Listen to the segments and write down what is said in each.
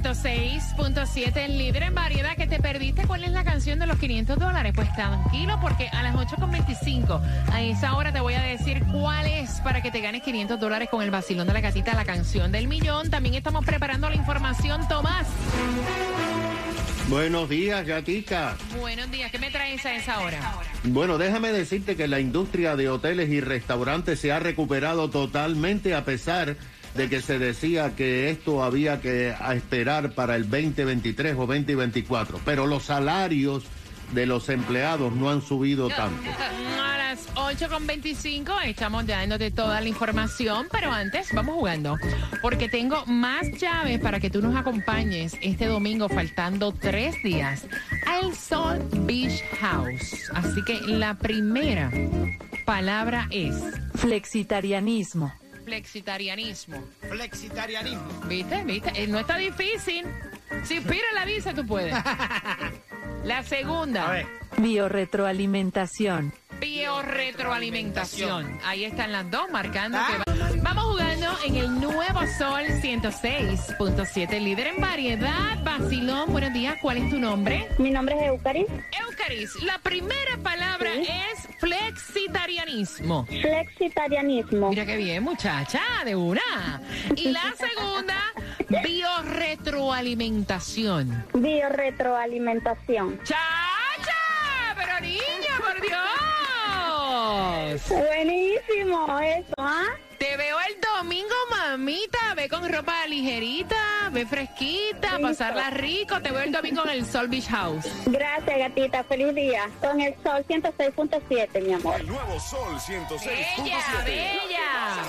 El nuevo Sol 106.7, líder en variedad que te perdiste. ¿Cuál es la canción de los 500 dólares? Pues tranquilo, porque a las 8.25 a esa hora te voy a decir cuál es para que te ganes 500 dólares con el vacilón de la gatita, la canción del millón. También estamos preparando la información, Tomás. Buenos días, gatica. Buenos días, ¿qué me traes a esa hora? Bueno, déjame decirte que la industria de hoteles y restaurantes se ha recuperado totalmente a pesar de que se decía que esto había que esperar para el 2023 o 2024, pero los salarios de los empleados no han subido tanto. A las 8.25 estamos dándote toda la información, pero antes vamos jugando, porque tengo más llaves para que tú nos acompañes este domingo, faltando tres días, al Sol Beach House. Así que la primera palabra es Flexitarianismo. Flexitarianismo. Flexitarianismo. ¿Viste? ¿Viste? Eh, no está difícil. Si Pira la visa, tú puedes. La segunda. A ver. Bioretroalimentación. Bioretroalimentación. Ahí están las dos marcando que va- Vamos jugando en el nuevo Sol 106.7, líder en variedad. Vacilón, buenos días. ¿Cuál es tu nombre? Mi nombre es Eucaris. Eucaris. La primera palabra es flexitarianismo. Flexitarianismo. Mira qué bien, muchacha, de una. Y la segunda, bioretroalimentación. Bioretroalimentación. ¡Chacha! Pero niña, por Dios. Buenísimo eso, ¿ah? Te veo el domingo, mamita. Ve con ropa ligerita, ve fresquita, Listo. pasarla rico. Te veo el domingo en el Sol Beach House. Gracias, gatita. Feliz día. Con el sol 106.7, mi amor. El nuevo Sol 106.7. Bella, bella.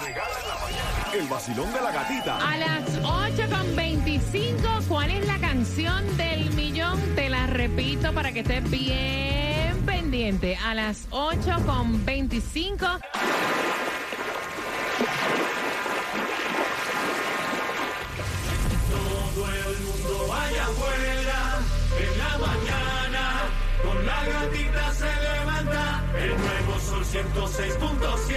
El vacilón de la gatita. A las 8.25, ¿cuál es la canción del millón? Te la repito para que estés bien pendiente. A las 8.25. 106.7,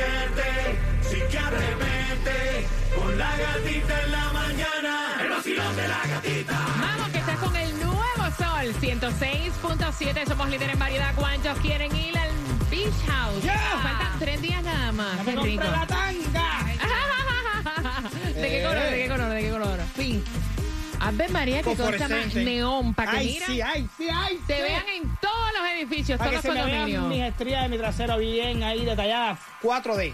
sí que arremete, con la gatita en la mañana, el vacilón de la gatita. Vamos, que estás con el nuevo Sol 106.7. Somos líderes en variedad. ¿Cuántos quieren ir al Beach House? ¡Ya! Faltan tres días nada más. ¡Me Qué rico. la tanga! ¿De qué color? ¿De qué color? ¿De qué color? Pink. Ave María, que cosa más Fosforescente. neón. Para que ¡Ay, mira, sí, ay, sí, ay! te sí. vean en edificios, Para que se me vean mis estrías de mi trasero bien ahí detalladas. 4D.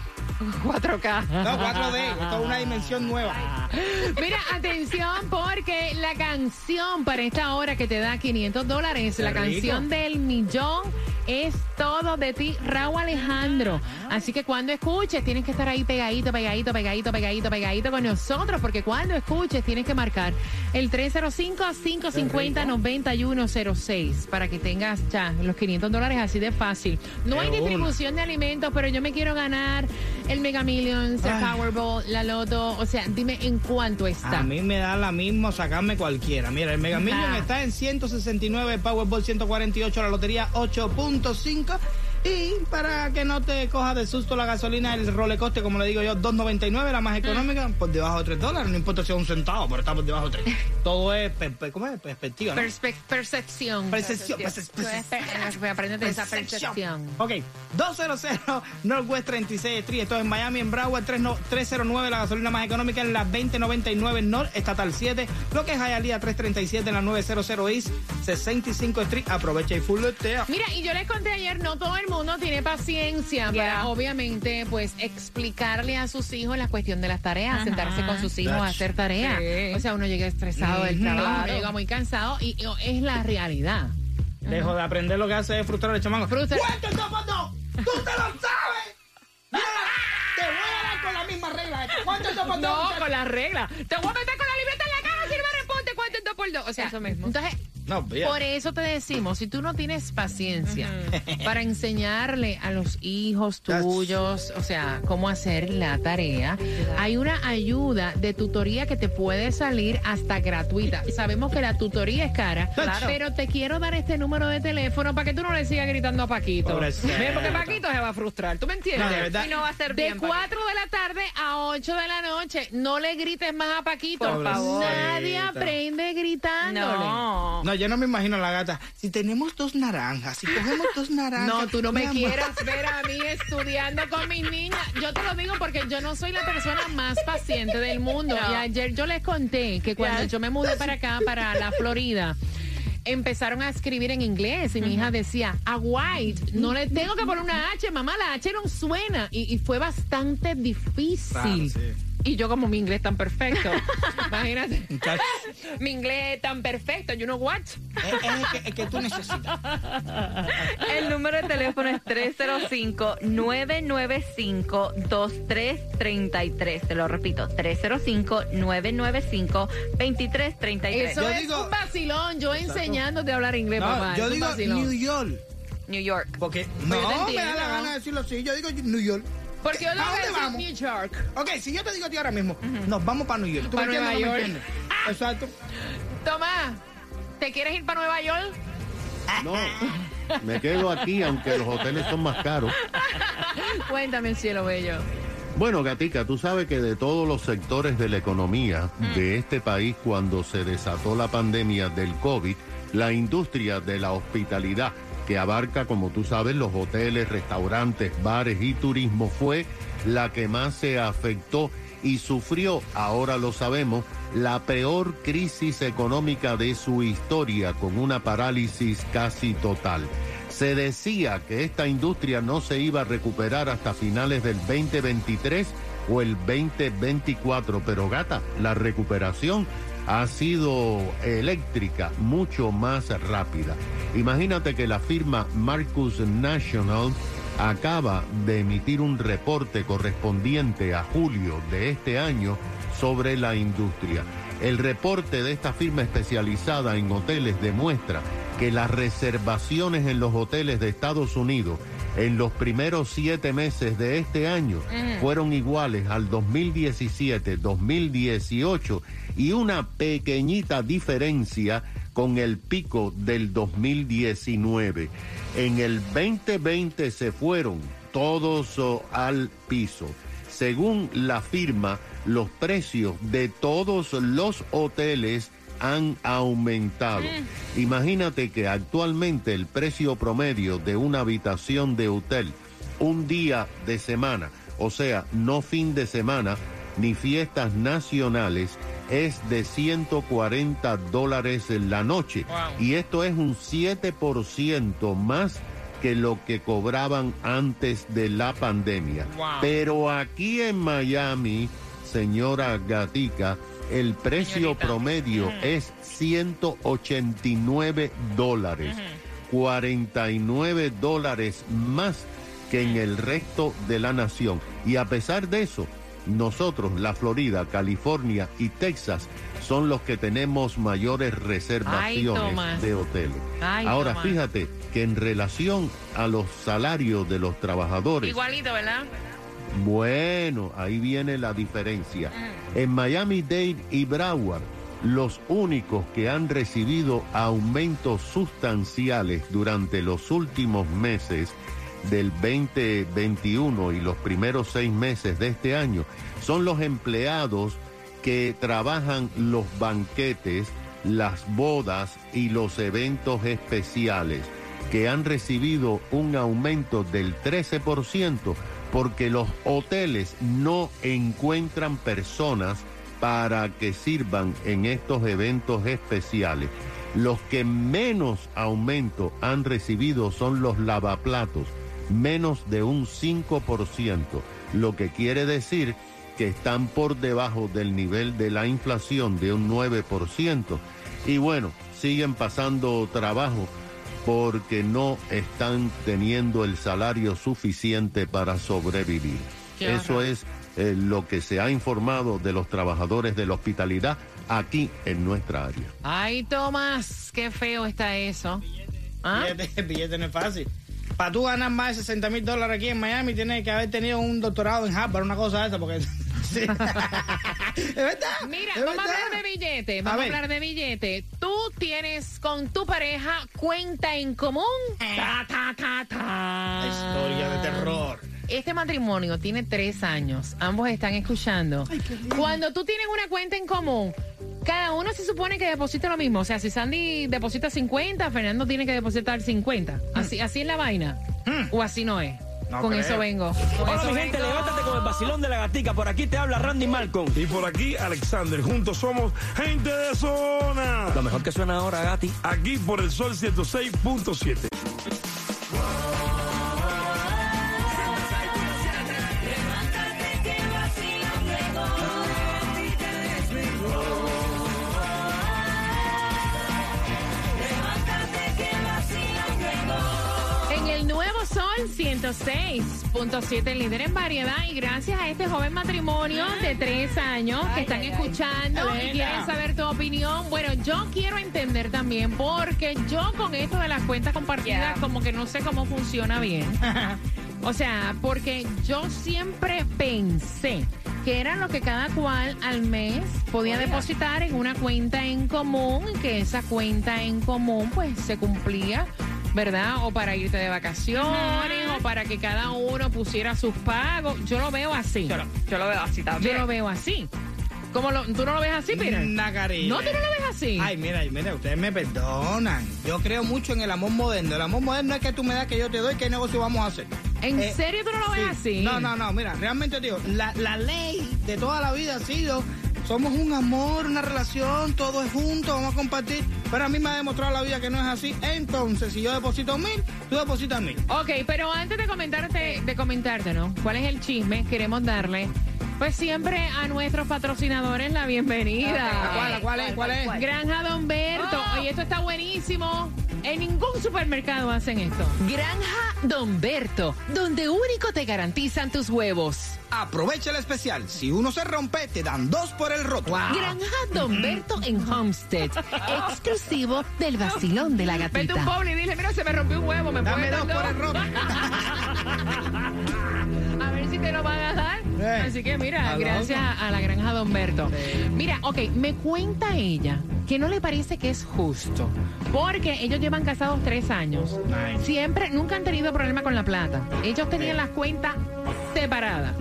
4K. No, 4D. Esto es una dimensión nueva. Mira, atención, porque la canción para esta hora que te da 500 dólares, la rico. canción del millón, es todo de ti, Raúl Alejandro. Así que cuando escuches, tienes que estar ahí pegadito, pegadito, pegadito, pegadito, pegadito con nosotros, porque cuando escuches, tienes que marcar el 305-550-9106 para que tengas ya los 500 dólares así de fácil. No hay distribución de alimentos, pero yo me quiero ganar el Mega Millions, el. Powerball, la Loto. O sea, dime en cuánto está. A mí me da la misma sacarme cualquiera. Mira, el Mega Million Ajá. está en 169, el Powerball 148, la lotería 8.5. Y para que no te coja de susto la gasolina, el rolecoste, como le digo yo, 2.99, la más económica, por debajo de 3 dólares. No importa si es un centavo, pero está por debajo de 3. Todo es, per- per- ¿cómo es? Perspectiva, ¿no? Perspe- percepción. Percepción, Percepción. percepción. Esa percepción. Ok, 200 Northwest 36 Street. Esto es en Miami, en Broward 30 309, la gasolina más económica en la 2099 North Estatal 7. Lo que es Hialeah 337 en la 900 East 65 Street. Aprovecha y fulletea. Mira, y yo les conté ayer, no todo el mundo tiene paciencia para, obviamente, pues, explicarle a sus hijos la cuestión de las tareas, sentarse con sus hijos a hacer tareas. Sí. O sea, uno llega estresado del trabajo, Claro. llega muy cansado y, y es la realidad. Dejo de aprender lo que hace es frustrar al chamaco. ¡Tú te lo sabes! Mira, te voy a dar con la misma regla. ¿Cuánto es dos por dos? No, muchacho? con las reglas. Te voy a meter con la libreta en la cara si no me responde cuánto es dos por dos. O sea, Eso mismo. Entonces, No. Por eso te decimos, si tú no tienes paciencia para enseñarle a los hijos tuyos, o sea, cómo hacer la tarea, hay una ayuda de tutoría que te puede salir hasta gratuita. Sabemos que la tutoría es cara, Claro. pero te quiero dar este número de teléfono para que tú no le sigas gritando a Paquito. Porque Paquito se va a frustrar, ¿tú me entiendes? No, de verdad. Y no va a ser De bien. 4 de la tarde a 8 de la noche. No le grites más a Paquito. Por favor. Nadie aprende gritándole. No. No, yo no me imagino la gata. Si tenemos dos naranjas, si cogemos dos naranjas. No, tú no me amor. quieras ver a mí estudiando con mis niñas. Yo te lo digo porque yo no soy la persona más paciente del mundo. No. Y ayer yo les conté que cuando yo me mudé para acá, para la Florida, empezaron a escribir en inglés y mi hija decía, a white, no le tengo que poner una H, mamá, la H no suena. Y, y fue bastante difícil. Claro, sí. Y yo como mi inglés tan perfecto. Imagínate. Mi inglés tan perfecto, you know what? es, es el que, el que tú necesitas. El número de teléfono es 305-995-2333. Te lo repito, 305-995-2333. Eso Yo es digo- un vacilón, yo enseñándote a hablar inglés, No, mamá. yo digo. New York. New York. Porque no me da la gana de decirlo así. Yo digo New York. Porque yo ¿A dónde vamos? New York. Ok, si yo te digo a ti ahora mismo, nos vamos para New York. ¿Tú Pa' me entiendes o Nueva no me York. entiendes? Exacto. Tomás, ¿te quieres ir para Nueva York? No, me quedo aquí, aunque los hoteles son más caros. Cuéntame, cielo bello. Bueno, Gatica, tú sabes que de todos los sectores de la economía de este país, cuando se desató la pandemia del COVID, la industria de la hospitalidad, que abarca, como tú sabes, los hoteles, restaurantes, bares y turismo, fue la que más se afectó y sufrió, ahora lo sabemos, la peor crisis económica de su historia, con una parálisis casi total. Se decía que esta industria no se iba a recuperar hasta finales del 2023 o el 2024, pero gata, la recuperación ha sido eléctrica, mucho más rápida. Imagínate que la firma Marcus National acaba de emitir un reporte correspondiente a julio de este año sobre la industria. El reporte de esta firma especializada en hoteles demuestra que las reservaciones en los hoteles de Estados Unidos en los primeros siete meses de este año fueron iguales al 2017-2018 y una pequeñita diferencia con el pico del 2019. En el 2020 se fueron todos oh, al piso. Según la firma, los precios de todos los hoteles han aumentado. Imagínate que actualmente el precio promedio de una habitación de hotel un día de semana, o sea, no fin de semana ni fiestas nacionales, es de 140 dólares en la noche. Y esto es un 7% más que lo que cobraban antes de la pandemia. Pero aquí en Miami, señora Gatica, el precio promedio es 189 dólares, 49 dólares más que en el resto de la nación. Y a pesar de eso, nosotros, la Florida, California y Texas, son los que tenemos mayores reservaciones de hoteles. Ay, Ahora, Tomás. fíjate que en relación a los salarios de los trabajadores, Igualito, ¿verdad? Bueno, ahí viene la diferencia. En Miami-Dade y Broward, los únicos que han recibido aumentos sustanciales durante los últimos meses del 2021 y los primeros seis meses de este año son los empleados que trabajan los banquetes, las bodas y los eventos especiales, que han recibido un aumento del 13% porque los hoteles no encuentran personas para que sirvan en estos eventos especiales. Los que menos aumento han recibido son los lavaplatos, menos de un 5%, lo que quiere decir que están por debajo del nivel de la inflación de un 9%. Y bueno, siguen pasando trabajo porque no están teniendo el salario suficiente para sobrevivir. Eso es eh, lo que se ha informado de los trabajadores de la hospitalidad aquí en nuestra área. Ay, Tomás, qué feo está eso. ¿Ah? Billete, billete no es fácil. Para tú ganar más de 60 mil dólares aquí en Miami, tienes que haber tenido un doctorado en Harvard, una cosa de esa, porque. Sí. ¿Es verdad? Mira, es vamos a hablar de billete. Vamos a, hablar de billete. Tú tienes con tu pareja cuenta en común. Ta, ta, ta, ta. Historia de terror. Este matrimonio tiene tres años. Ambos están escuchando. Cuando tú tienes una cuenta en común, cada uno se supone que deposita lo mismo. O sea, si Sandy deposita 50, Fernando tiene que depositar 50. Así, así es la vaina. O así no es. No Con creo. eso vengo. Con Hola eso mi gente, levántate con el vacilón de la gatica. Por aquí te habla Randy Malcolm. Y por aquí, Alexander. Juntos somos gente de zona. Lo mejor que suena ahora, Gati. Aquí por el Sol 106.7. nuevo Sol 106.7, líder en variedad. Y gracias a este joven matrimonio de tres años que están escuchando y quieren saber tu opinión. Bueno, yo quiero entender también, porque yo con esto de las cuentas compartidas, como que no sé cómo funciona bien. O sea, porque yo siempre pensé que era lo que cada cual al mes podía depositar en una cuenta en común, y que esa cuenta en común pues se cumplía, ¿verdad? O para irte de vacaciones, o para que cada uno pusiera sus pagos. Yo lo veo así. Yo lo, yo lo veo así Yo también. lo veo así. ¿Cómo lo, ¿Tú no lo ves así, Peter? Nacarile. No, tú no lo ves así. Ay, mira, mira, ustedes me perdonan. Yo creo mucho en el amor moderno. El amor moderno es que tú me das que yo te doy, qué negocio vamos a hacer. ¿En Eh, serio tú no lo ves Sí. así? No, no, no, mira, realmente digo, la, la ley de toda la vida ha sido, somos un amor, una relación, todo es junto, vamos a compartir, pero a mí me ha demostrado la vida que no es así, entonces si yo deposito mil, tú depositas mil. Ok, pero antes de comentarte, de comentarte, ¿no? ¿Cuál es el chisme? Queremos darle, pues siempre a nuestros patrocinadores la bienvenida. ¿Cuál, cuál es, cuál es? Granja Don Berto. Oye, esto está buenísimo. En ningún supermercado hacen esto. Granja Don Berto, donde único te garantizan tus huevos. Aprovecha el especial, si uno se rompe, te dan dos por el roto. Granja Don Berto en Homestead, exclusivo del vacilón de la Vete un gatita. pobre y dile, mira, se me rompió un huevo, me Dame puedes dos por el roto. A ver si te lo van a dar. Así que mira, gracias a la granja Don Berto. Mira, ok, me cuenta ella que no le parece que es justo. Porque ellos llevan casados tres años. Siempre, nunca han tenido problema con la plata. Ellos tenían las cuentas separadas.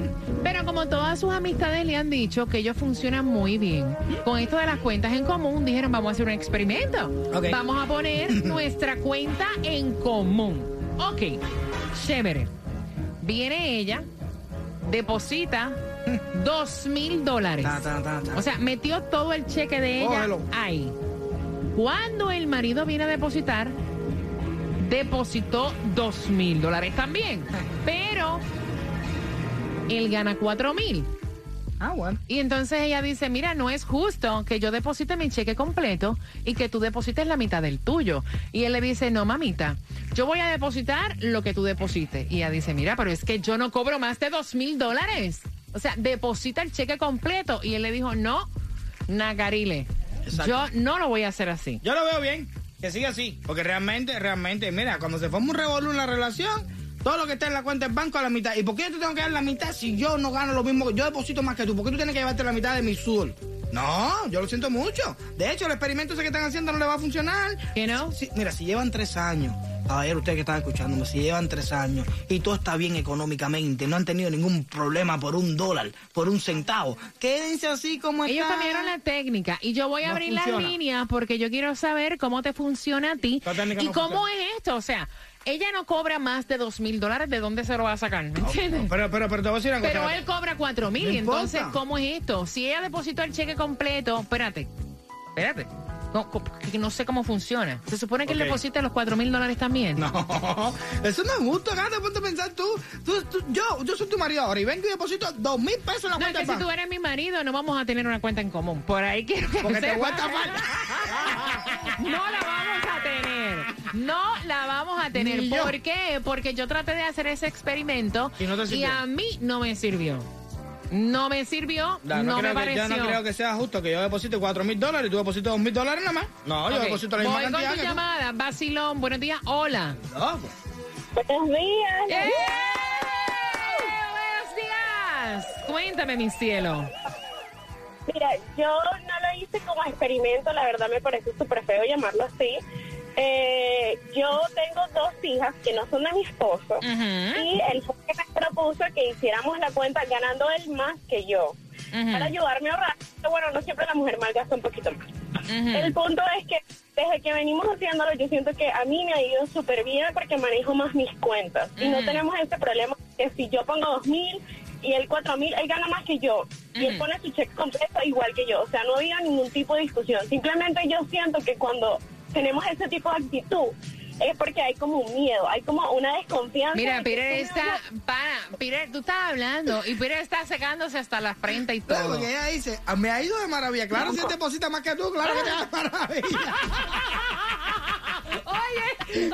Pero como todas sus amistades le han dicho que ellos funcionan muy bien. Con esto de las cuentas en común, dijeron, vamos a hacer un experimento. Ok. Vamos a poner nuestra cuenta en común. Ok, chévere. Viene ella, deposita dos mil dólares. O sea, metió todo el cheque de ella Cógelo. ahí. Cuando el marido viene a depositar, depositó dos mil dólares también. Pero él gana cuatro mil. Ah, bueno. Y entonces ella dice, mira, no es justo que yo deposite mi cheque completo y que tú deposites la mitad del tuyo. Y él le dice, no, mamita, yo voy a depositar lo que tú deposites. Y ella dice, mira, pero es que yo no cobro más de dos mil dólares. O sea, deposita el cheque completo. Y él le dijo, no, Nagarile, Exacto. yo no lo voy a hacer así. Yo lo veo bien, que siga así, porque realmente, realmente, mira, cuando se forma un revolú en la relación, todo lo que está en la cuenta del banco a la mitad. ¿Y por qué yo te tengo que dar la mitad si yo no gano lo mismo? Yo deposito más que tú. ¿Por qué tú tienes que llevarte la mitad de mi sudor? No, yo lo siento mucho. De hecho, el experimento ese que están haciendo no le va a funcionar. Know? Sí, mira, si llevan tres años, caballero, ustedes que están escuchándome, si llevan tres años y todo está bien económicamente, no han tenido ningún problema por un dólar, por un centavo, quédense así como Ellos están. cambiaron la técnica y yo voy a No abrir las funciona. líneas porque yo quiero saber cómo te funciona a ti y no cómo funciona. es esto. O sea, ella no cobra más de dos mil dólares, ¿de dónde se lo va a sacar? ¿Me entiendes? Pero, pero, pero te voy a decir una cosa. Pero él cobra cuatro mil entonces, importa. ¿cómo es esto? Si ella depositó el cheque completo, espérate, espérate. No, que no sé cómo funciona. Se supone que él Ok. deposita los cuatro mil dólares también. No, eso no es justo, acá ponte a pensar tú, tú, tú- yo, yo soy tu marido ahora y vengo y deposito dos mil pesos en la No, es cuenta que del si tú eres mi marido, no vamos a tener una cuenta en común. Por ahí quiero que Porque te voy a. No la vamos a tener. No la vamos a tener. ¿Por qué? Porque yo traté de hacer ese experimento Y no sirvió. a mí no me sirvió. No me sirvió, Ya, no, me creo que, pareció. yo no creo que sea justo que yo deposite cuatro mil dólares y tú deposites dos mil dólares nada más. No, yo deposito la misma Voy con cantidad tu que tú. llamada, Basilón. Buenos días, hola. No, pues. Buenos días. ¡Eh! ¡Buenos días! Cuéntame, mi cielo. Mira, yo no lo hice como experimento, la verdad me parece súper feo llamarlo así. Eh, yo tengo dos hijas que no son de mi esposo y él fue que me propuso que hiciéramos la cuenta ganando él más que yo para ayudarme a ahorrar. Bueno, no siempre la mujer malgasta un poquito más. El punto es que desde que venimos haciéndolo, yo siento que a mí me ha ido súper bien porque manejo más mis cuentas. Y no tenemos ese problema que si yo pongo dos mil y él cuatro mil, él gana más que yo. Y él pone su cheque completo igual que yo. O sea, no había ningún tipo de discusión. Simplemente yo siento que cuando tenemos ese tipo de actitud, es porque hay como un miedo, hay como una desconfianza. Mira, de Peter está, para, Peter, tú estás hablando y Peter está secándose hasta la frente y Claro, todo. porque ella dice, "Ah, me ha ido de maravilla. Claro, si él deposita más que tú, claro que te va de maravilla. Oye,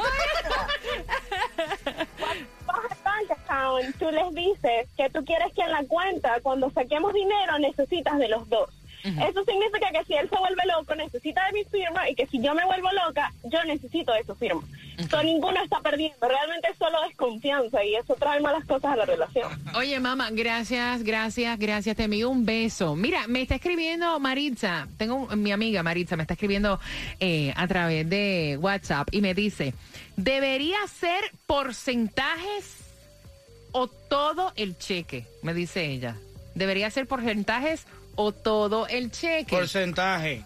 bank account, tú les dices que tú quieres que en la cuenta, cuando saquemos dinero, necesitas de los dos. Eso significa que si él se vuelve loco, necesita de mi firma y que si yo me vuelvo loca, yo necesito de su firma. So, ninguno está perdiendo. Realmente es solo desconfianza y eso trae malas cosas a la relación. Oye, mamá, gracias, gracias, gracias. Te envío un beso. Mira, me está escribiendo Maritza. Tengo un- mi amiga Maritza, me está escribiendo eh, a través de WhatsApp y me dice: ¿debería ser porcentajes o todo el cheque? Me dice ella. ¿Debería ser porcentajes o todo el cheque? Porcentaje.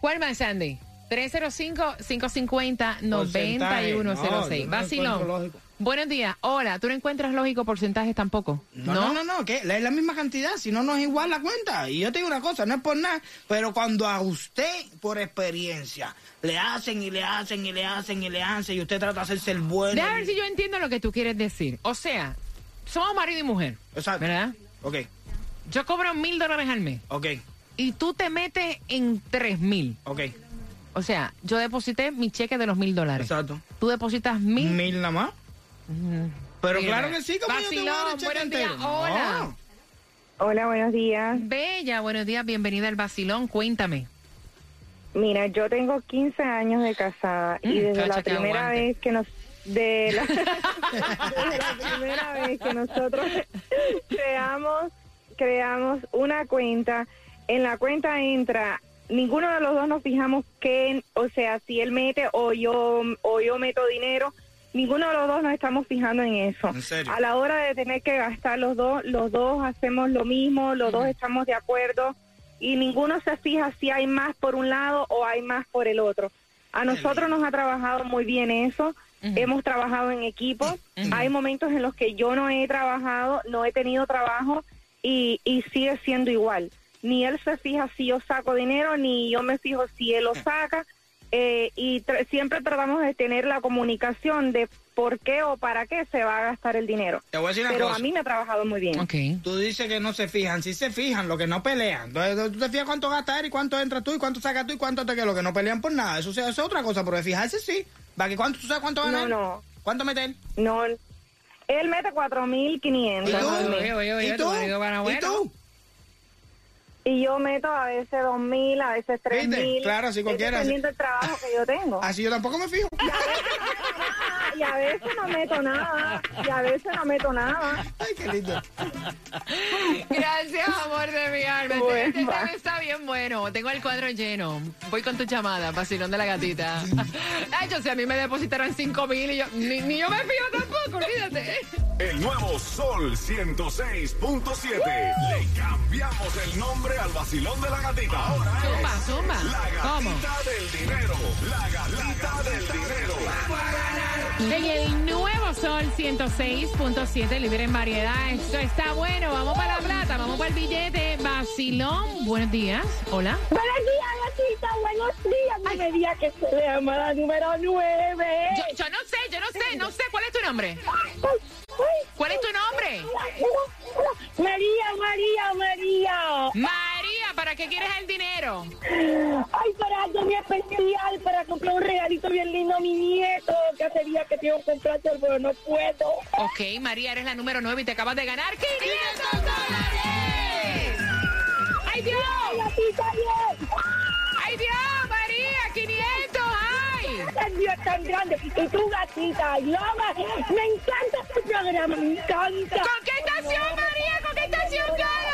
¿Cuál más, Sandy? 305-550-9106. No, Vacilón. no. Buenos días. Hola, ¿tú no encuentras lógico porcentajes tampoco? No, no, no, no, que es la misma cantidad, si no, no es igual la cuenta. Y yo te digo una cosa, no es por nada, pero cuando a usted, por experiencia, le hacen y le hacen y le hacen y le hacen y usted trata de hacerse el bueno. Déjame ver si yo entiendo lo que tú quieres decir. O sea, somos marido y mujer, Exacto. ¿verdad? Ok, Yo cobro mil dólares al mes ok, y tú te metes en tres mil. ok, O sea, yo deposité mi cheque de los mil dólares. exacto. Tú depositas mil. Mil nada más. Pero Mira, claro que sí, como yo te voy a dar el cheque buenos días, entero. hola. Hola, buenos días. Bella, buenos días, bienvenida al vacilón. Cuéntame. Mira, yo tengo 15 años de casada y Mm, desde la primera aguante. vez que nos de la, desde la primera vez que nosotros creamos creamos una cuenta, en la cuenta entra ninguno de los dos nos fijamos que, o sea, si él mete o yo o yo meto dinero, ninguno de los dos nos estamos fijando en eso. ¿En serio? A la hora de tener que gastar los dos, los dos hacemos lo mismo, los dos estamos de acuerdo y ninguno se fija si hay más por un lado o hay más por el otro. A nosotros nos ha trabajado muy bien eso. Hemos trabajado en equipo. Hay momentos en los que yo no he trabajado, no he tenido trabajo y, y sigue siendo igual. Ni él se fija si yo saco dinero, ni yo me fijo si él lo saca. Eh, y tra- siempre tratamos de tener la comunicación de por qué o para qué se va a gastar el dinero. Te voy a decir una Pero cosa. a mí me ha trabajado muy bien. Ok. Tú dices que no se fijan, sí se fijan, lo que no pelean. Entonces, tú te fijas cuánto gasta él y cuánto entra tú y cuánto sacas tú y cuánto te queda, lo que no pelean por nada. Eso, eso es otra cosa, pero de fijarse sí. ¿Va que cuánto tú sabes cuánto gana No, él? no. ¿Cuánto mete él? No, él mete 4.500 ¿Y tú? al mes. Oye, oye, oye, ¿Y tú? ¿Y tú? Y yo meto a veces 2.000, a veces 3.000. Claro, si cualquiera- dependiendo del trabajo que yo tengo. Así yo tampoco me fijo. Y a veces no meto nada. Y a veces no meto nada. Ay, qué lindo. Gracias, amor de mi alma. Este- Este tema está bien bueno. Tengo el cuadro lleno. Voy con tu llamada, vacilón de la gatita. Ay, yo sé, a mí me depositaron cinco mil y yo, ni, ni yo me fío tampoco, olvídate. El nuevo Sol 106.7. Le cambiamos el nombre al vacilón de la gatita. Ahora Zumba, es zumba. La ¿Cómo? gatita del dinero. La gatita del dinero. En el nuevo Sol 106.7, libre en variedad. Esto está bueno. Vamos para la plata, vamos para el billete. Vacilón, buenos días. Hola. Buenos días, gatita. Buenos días. No me diga que se le llama la número 9. Yo, yo no sé, yo no sé, no sé. ¿Cuál es tu nombre? ¿Cuál es tu nombre? María, María, María. María, ¿para qué quieres el dinero? Ay, para algo muy especial, para comprar un regalito bien lindo a mi nieto, que hace días que tengo que comprárselo, pero no puedo. Ok, María, eres la número 9 y te acabas de ganar 500 dólares. Dios! gatita, bien! ¡Ay, Dios, María! ¡500! ¡Ay! Dios tan grande. Y tu gatita, Lola, me encanta este programa, me encanta. ¿Con qué estación, María? ¿Con qué estación gana?